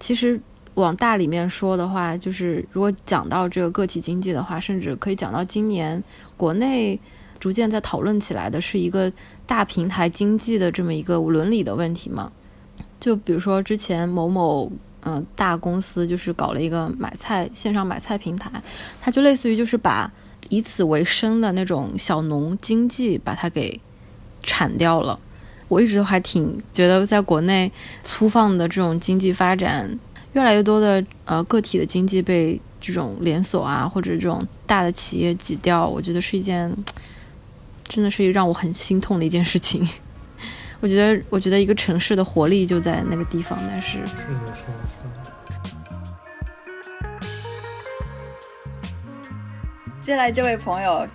其实。往大里面说的话，就是如果讲到这个个体经济的话，甚至可以讲到今年国内逐渐在讨论起来的是一个大平台经济的这么一个伦理的问题嘛？就比如说之前某某嗯大公司就是搞了一个买菜线上买菜平台，它就类似于就是把以此为生的那种小农经济把它给铲掉了。我一直都还挺觉得在国内粗放的这种经济发展。越来越多的呃个体的经济被这种连锁啊或者这种大的企业挤掉，我觉得是一件真的是让我很心痛的一件事情。我觉得，我觉得一个城市的活力就在那个地方，但是是的，是的，是的。接下来这位朋友。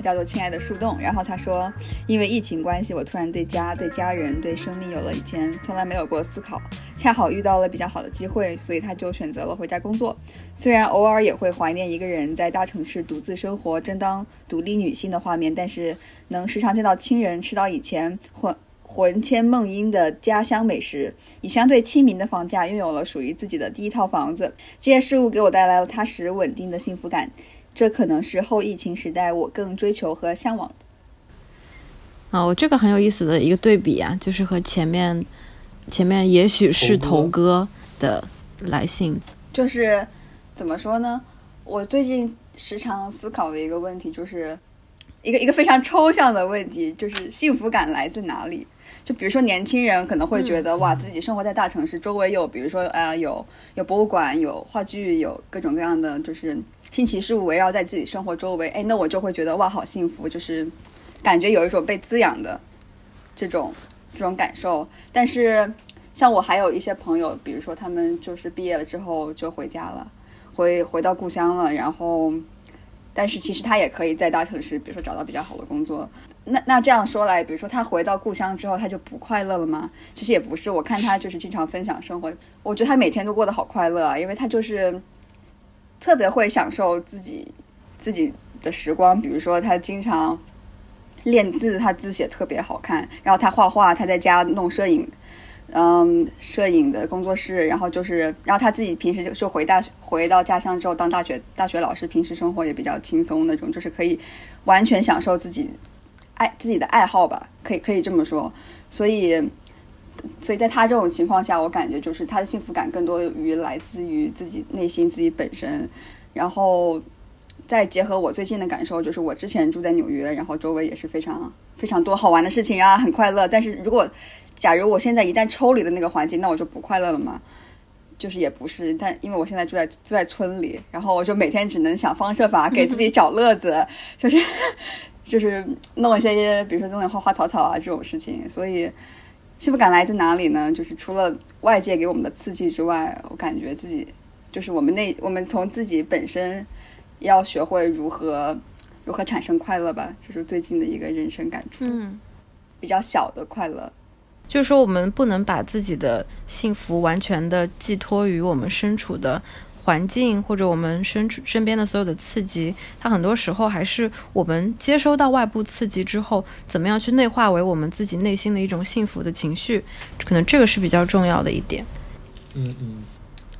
他叫做亲爱的树洞，然后他说，因为疫情关系，我突然对家、对家人、对生命有了以前从来没有过思考，恰好遇到了比较好的机会，所以他就选择了回家工作。虽然偶尔也会怀念一个人在大城市独自生活、正当独立女性的画面，但是能时常见到亲人，吃到以前魂魂牵梦萦的家乡美食，以相对亲民的房价拥有了属于自己的第一套房子，这些事物给我带来了踏实稳定的幸福感。这可能是后疫情时代我更追求和向往的。啊，我这个很有意思的一个对比啊，就是和前面前面也许是头哥的来信，就是怎么说呢？我最近时常思考的一个问题，就是一个一个非常抽象的问题，就是幸福感来自哪里？就比如说年轻人可能会觉得，哇，自己生活在大城市，周围有比如说呃有有博物馆、有话剧、有各种各样的，就是。新奇事物围绕在自己生活周围，哎，那我就会觉得哇，好幸福，就是感觉有一种被滋养的这种这种感受。但是像我还有一些朋友，比如说他们就是毕业了之后就回家了，回回到故乡了，然后但是其实他也可以在大城市，比如说找到比较好的工作。那那这样说来，比如说他回到故乡之后，他就不快乐了吗？其实也不是，我看他就是经常分享生活，我觉得他每天都过得好快乐啊，因为他就是。特别会享受自己自己的时光，比如说他经常练字，他字写特别好看。然后他画画，他在家弄摄影，嗯，摄影的工作室。然后就是，然后他自己平时就就回大回到家乡之后当大学大学老师，平时生活也比较轻松那种，就是可以完全享受自己爱自己的爱好吧，可以可以这么说。所以。所以在他这种情况下，我感觉就是他的幸福感更多于来自于自己内心自己本身，然后再结合我最近的感受，就是我之前住在纽约，然后周围也是非常非常多好玩的事情啊，很快乐。但是如果假如我现在一旦抽离了那个环境，那我就不快乐了嘛？就是也不是，但因为我现在住在住在村里，然后我就每天只能想方设法给自己找乐子，就是就是弄一些，比如说弄点花花草草啊这种事情，所以。幸福感来自哪里呢？就是除了外界给我们的刺激之外，我感觉自己就是我们内我们从自己本身要学会如何如何产生快乐吧。这是最近的一个人生感触，嗯，比较小的快乐。就是说，我们不能把自己的幸福完全的寄托于我们身处的。环境或者我们身处身边的所有的刺激，它很多时候还是我们接收到外部刺激之后，怎么样去内化为我们自己内心的一种幸福的情绪，可能这个是比较重要的一点。嗯嗯，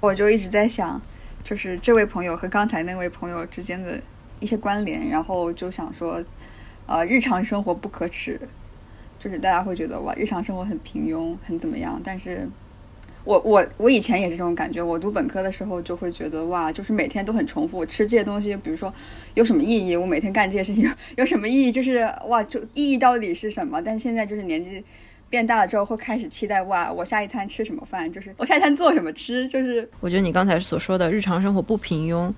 我就一直在想，就是这位朋友和刚才那位朋友之间的一些关联，然后就想说，呃，日常生活不可耻，就是大家会觉得哇，日常生活很平庸，很怎么样，但是。我我我以前也是这种感觉，我读本科的时候就会觉得哇，就是每天都很重复，吃这些东西，比如说有什么意义？我每天干这些事情 有什么意义？就是哇，就意义到底是什么？但现在就是年纪变大了之后，会开始期待哇，我下一餐吃什么饭？就是我下一餐做什么吃？就是我觉得你刚才所说的日常生活不平庸，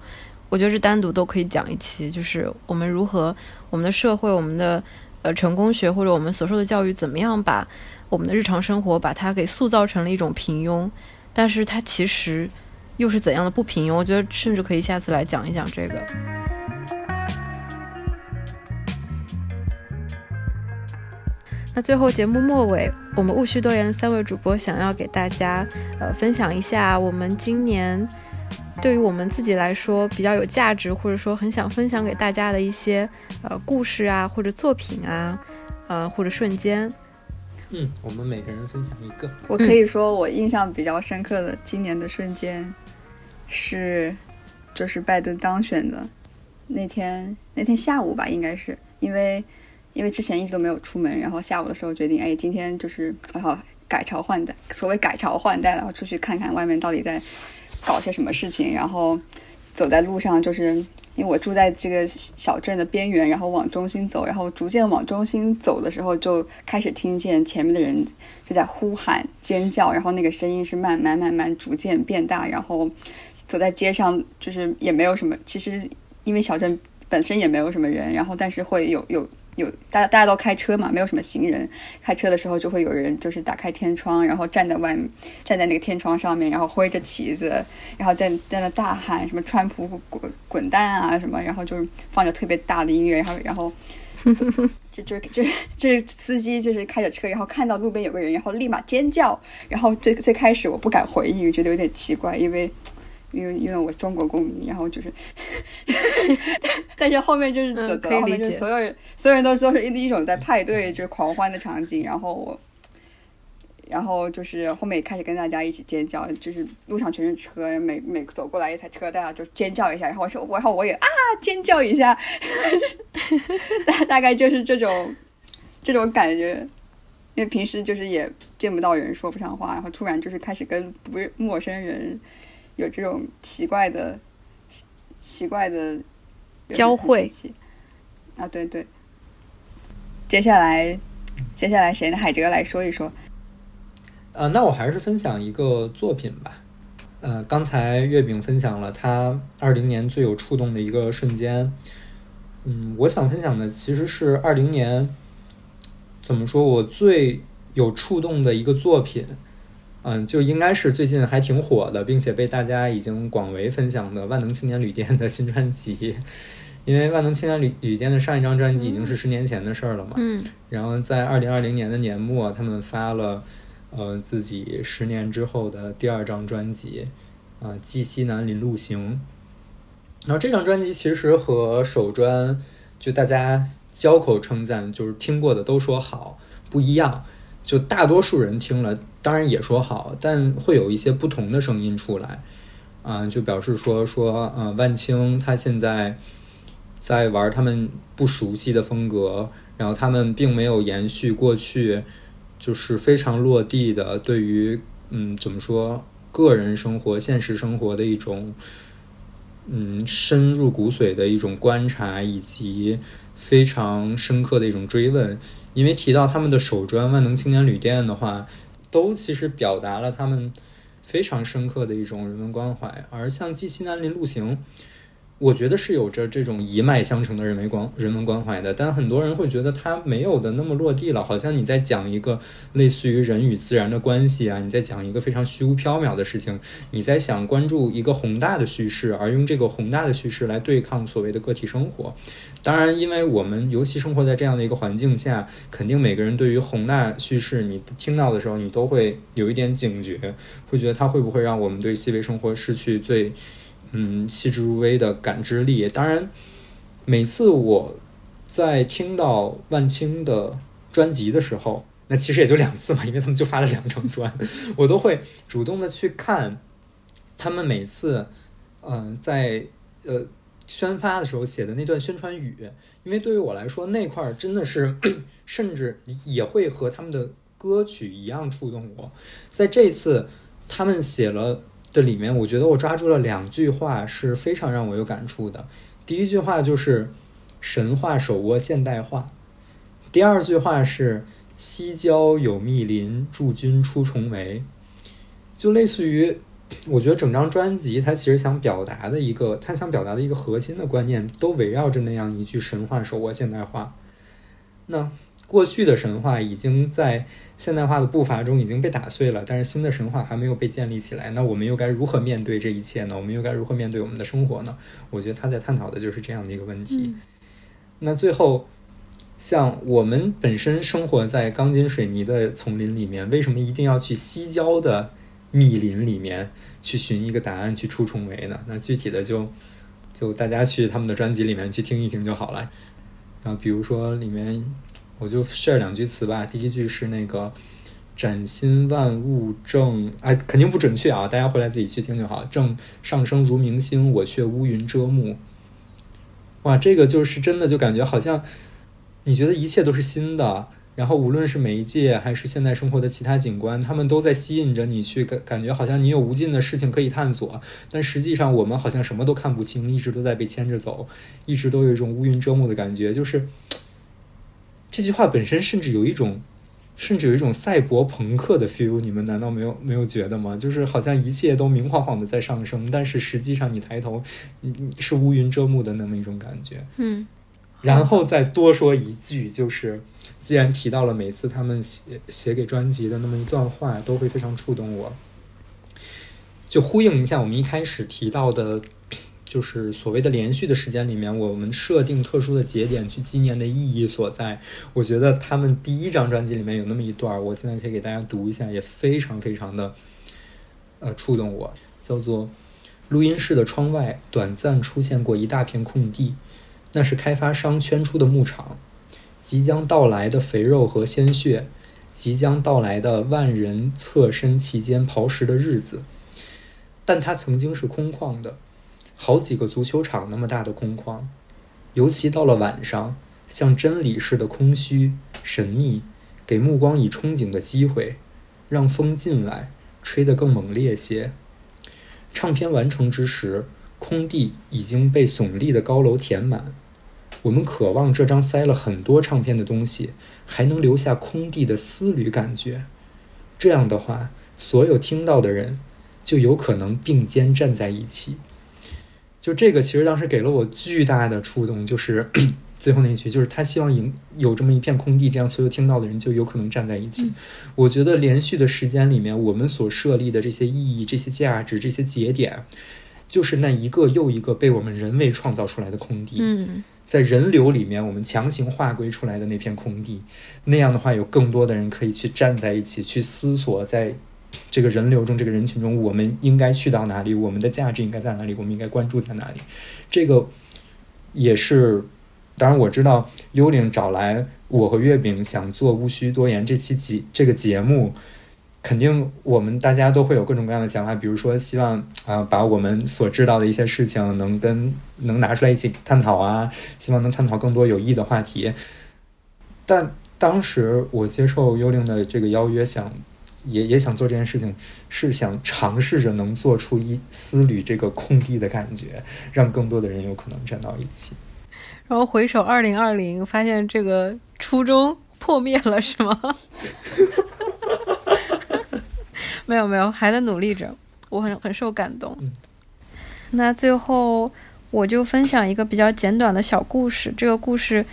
我觉得是单独都可以讲一期，就是我们如何我们的社会，我们的。呃，成功学或者我们所受的教育，怎么样把我们的日常生活把它给塑造成了一种平庸？但是它其实又是怎样的不平庸？我觉得甚至可以下次来讲一讲这个。那最后节目末尾，我们戊戌多言三位主播想要给大家呃分享一下我们今年。对于我们自己来说比较有价值，或者说很想分享给大家的一些呃故事啊，或者作品啊，呃或者瞬间。嗯，我们每个人分享一个。我可以说我印象比较深刻的今年的瞬间是，就是拜登当选的那天那天下午吧，应该是因为因为之前一直都没有出门，然后下午的时候决定，哎，今天就是好改朝换代，所谓改朝换代，然后出去看看外面到底在。搞些什么事情，然后走在路上，就是因为我住在这个小镇的边缘，然后往中心走，然后逐渐往中心走的时候，就开始听见前面的人就在呼喊、尖叫，然后那个声音是慢慢慢慢逐渐变大，然后走在街上，就是也没有什么，其实因为小镇本身也没有什么人，然后但是会有有。有大家大家都开车嘛，没有什么行人。开车的时候就会有人就是打开天窗，然后站在外面，站在那个天窗上面，然后挥着旗子，然后在在那大喊什么“川普滚滚蛋”啊什么，然后就是放着特别大的音乐，然后然后 就就就这司机就是开着车，然后看到路边有个人，然后立马尖叫。然后最最开始我不敢回应，觉得有点奇怪，因为。因为因为我中国公民，然后就是，但是后面就是走走到后面，就是所有人所有人都都是一一种在派对就是狂欢的场景，然后我，然后就是后面也开始跟大家一起尖叫，就是路上全是车，每每走过来一台车，大家就尖叫一下，然后我说，然后我也啊尖叫一下，大大概就是这种这种感觉，因为平时就是也见不到人，说不上话，然后突然就是开始跟不是陌生人。有这种奇怪的、奇怪的交汇啊，对对。接下来，接下来谁呢？海哲来说一说。呃，那我还是分享一个作品吧。呃，刚才月饼分享了他二零年最有触动的一个瞬间。嗯，我想分享的其实是二零年怎么说我最有触动的一个作品。嗯，就应该是最近还挺火的，并且被大家已经广为分享的万能青年旅店的新专辑。因为万能青年旅旅店的上一张专辑已经是十年前的事儿了嘛。嗯。然后在二零二零年的年末，他们发了呃自己十年之后的第二张专辑啊，《寄西南林路行》。然后这张专辑其实和首专就大家交口称赞，就是听过的都说好不一样。就大多数人听了，当然也说好，但会有一些不同的声音出来，啊，就表示说说，呃，万青他现在在玩他们不熟悉的风格，然后他们并没有延续过去，就是非常落地的对于，嗯，怎么说，个人生活、现实生活的一种，嗯，深入骨髓的一种观察，以及非常深刻的一种追问。因为提到他们的首专万能青年旅店的话，都其实表达了他们非常深刻的一种人文关怀，而像《寄西南林路行》。我觉得是有着这种一脉相承的人文关人文关怀的，但很多人会觉得它没有的那么落地了，好像你在讲一个类似于人与自然的关系啊，你在讲一个非常虚无缥缈的事情，你在想关注一个宏大的叙事，而用这个宏大的叙事来对抗所谓的个体生活。当然，因为我们尤其生活在这样的一个环境下，肯定每个人对于宏大叙事，你听到的时候，你都会有一点警觉，会觉得它会不会让我们对细微生活失去最。嗯，细致入微的感知力。当然，每次我在听到万青的专辑的时候，那其实也就两次嘛，因为他们就发了两张专，我都会主动的去看他们每次，嗯，在呃宣发的时候写的那段宣传语，因为对于我来说，那块儿真的是，甚至也会和他们的歌曲一样触动我。在这次。他们写了的里面，我觉得我抓住了两句话是非常让我有感触的。第一句话就是“神话手握现代化”，第二句话是“西郊有密林，驻军出重围”，就类似于。我觉得整张专辑，它其实想表达的一个，它想表达的一个核心的观念，都围绕着那样一句神话手握现代化。那过去的神话已经在现代化的步伐中已经被打碎了，但是新的神话还没有被建立起来。那我们又该如何面对这一切呢？我们又该如何面对我们的生活呢？我觉得他在探讨的就是这样的一个问题。那最后，像我们本身生活在钢筋水泥的丛林里面，为什么一定要去西郊的？密林里面去寻一个答案，去出重围呢。那具体的就就大家去他们的专辑里面去听一听就好了。啊，比如说里面我就 share 两句词吧。第一句是那个“崭新万物正”，哎，肯定不准确啊，大家回来自己去听就好。正上升如明星，我却乌云遮目。哇，这个就是真的，就感觉好像你觉得一切都是新的。然后，无论是媒介还是现代生活的其他景观，他们都在吸引着你去感感觉，好像你有无尽的事情可以探索。但实际上，我们好像什么都看不清，一直都在被牵着走，一直都有一种乌云遮目的感觉。就是这句话本身，甚至有一种，甚至有一种赛博朋克的 feel。你们难道没有没有觉得吗？就是好像一切都明晃晃的在上升，但是实际上你抬头，你，是乌云遮目的那么一种感觉。嗯，然后再多说一句，就是。既然提到了每次他们写写给专辑的那么一段话，都会非常触动我。就呼应一下我们一开始提到的，就是所谓的连续的时间里面，我们设定特殊的节点去纪念的意义所在。我觉得他们第一张专辑里面有那么一段，我现在可以给大家读一下，也非常非常的呃触动我。叫做录音室的窗外短暂出现过一大片空地，那是开发商圈出的牧场。即将到来的肥肉和鲜血，即将到来的万人侧身其间刨食的日子，但它曾经是空旷的，好几个足球场那么大的空旷，尤其到了晚上，像真理似的空虚神秘，给目光以憧憬的机会，让风进来，吹得更猛烈些。唱片完成之时，空地已经被耸立的高楼填满。我们渴望这张塞了很多唱片的东西，还能留下空地的丝缕感觉。这样的话，所有听到的人就有可能并肩站在一起。就这个，其实当时给了我巨大的触动，就是 最后那一句，就是他希望有有这么一片空地，这样所有听到的人就有可能站在一起。我觉得连续的时间里面，我们所设立的这些意义、这些价值、这些节点，就是那一个又一个被我们人为创造出来的空地。嗯。在人流里面，我们强行划归出来的那片空地，那样的话，有更多的人可以去站在一起，去思索，在这个人流中、这个人群中，我们应该去到哪里？我们的价值应该在哪里？我们应该关注在哪里？这个也是，当然我知道幽灵找来我和月饼，想做无需多言这期节这个节目。肯定，我们大家都会有各种各样的想法，比如说希望啊，把我们所知道的一些事情能跟能拿出来一起探讨啊，希望能探讨更多有益的话题。但当时我接受幽灵的这个邀约，想也也想做这件事情，是想尝试着能做出一丝缕这个空地的感觉，让更多的人有可能站到一起。然后回首二零二零，发现这个初衷破灭了，是吗？没有没有，还在努力着，我很很受感动。那最后我就分享一个比较简短的小故事。这个故事，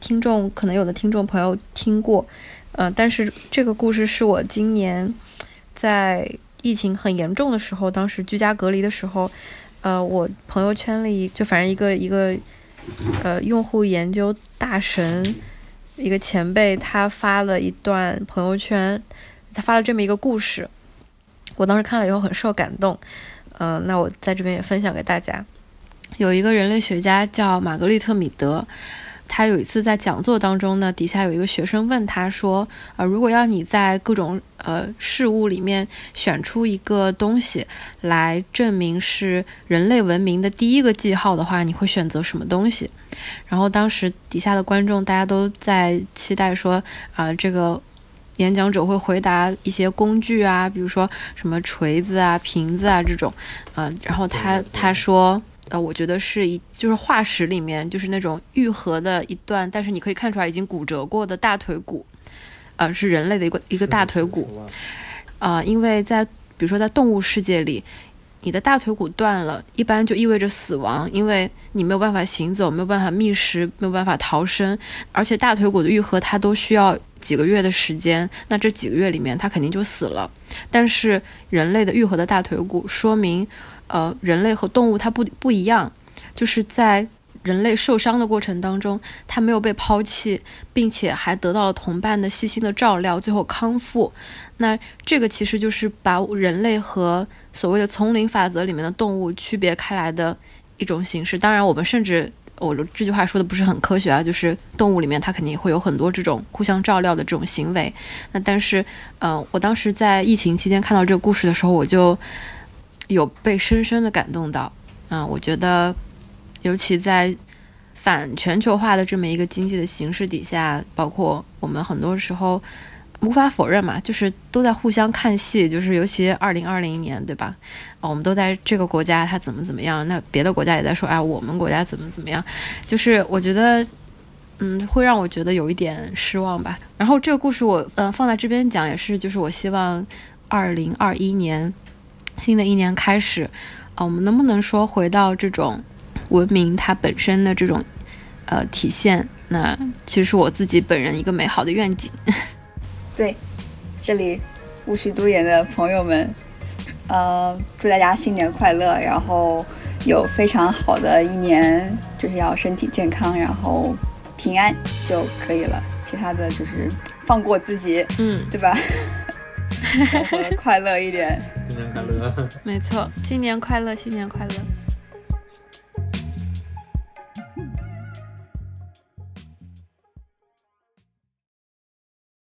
听众可能有的听众朋友听过，呃，但是这个故事是我今年在疫情很严重的时候，当时居家隔离的时候，呃，我朋友圈里就反正一个一个呃用户研究大神一个前辈，他发了一段朋友圈，他发了这么一个故事。我当时看了以后很受感动，嗯，那我在这边也分享给大家。有一个人类学家叫玛格丽特·米德，他有一次在讲座当中呢，底下有一个学生问他说：“呃，如果要你在各种呃事物里面选出一个东西来证明是人类文明的第一个记号的话，你会选择什么东西？”然后当时底下的观众大家都在期待说：“啊，这个。”演讲者会回答一些工具啊，比如说什么锤子啊、瓶子啊这种，嗯，然后他他说，呃，我觉得是一就是化石里面就是那种愈合的一段，但是你可以看出来已经骨折过的大腿骨，呃，是人类的一个一个大腿骨，啊，因为在比如说在动物世界里。你的大腿骨断了，一般就意味着死亡，因为你没有办法行走，没有办法觅食，没有办法逃生，而且大腿骨的愈合它都需要几个月的时间，那这几个月里面它肯定就死了。但是人类的愈合的大腿骨，说明，呃，人类和动物它不不一样，就是在。人类受伤的过程当中，他没有被抛弃，并且还得到了同伴的细心的照料，最后康复。那这个其实就是把人类和所谓的丛林法则里面的动物区别开来的一种形式。当然，我们甚至我这句话说的不是很科学啊，就是动物里面它肯定会有很多这种互相照料的这种行为。那但是，嗯，我当时在疫情期间看到这个故事的时候，我就有被深深的感动到。啊，我觉得。尤其在反全球化的这么一个经济的形势底下，包括我们很多时候无法否认嘛，就是都在互相看戏。就是尤其二零二零年，对吧？啊我们都在这个国家它怎么怎么样，那别的国家也在说，哎，我们国家怎么怎么样。就是我觉得，嗯，会让我觉得有一点失望吧。然后这个故事我嗯放在这边讲，也是就是我希望二零二一年新的一年开始啊，我们能不能说回到这种。文明它本身的这种，呃，体现，那其实是我自己本人一个美好的愿景。对，这里无需多言的朋友们，呃，祝大家新年快乐，然后有非常好的一年，就是要身体健康，然后平安就可以了，其他的就是放过自己，嗯，对吧？活得快乐一点。新年快乐！没错，新年快乐，新年快乐。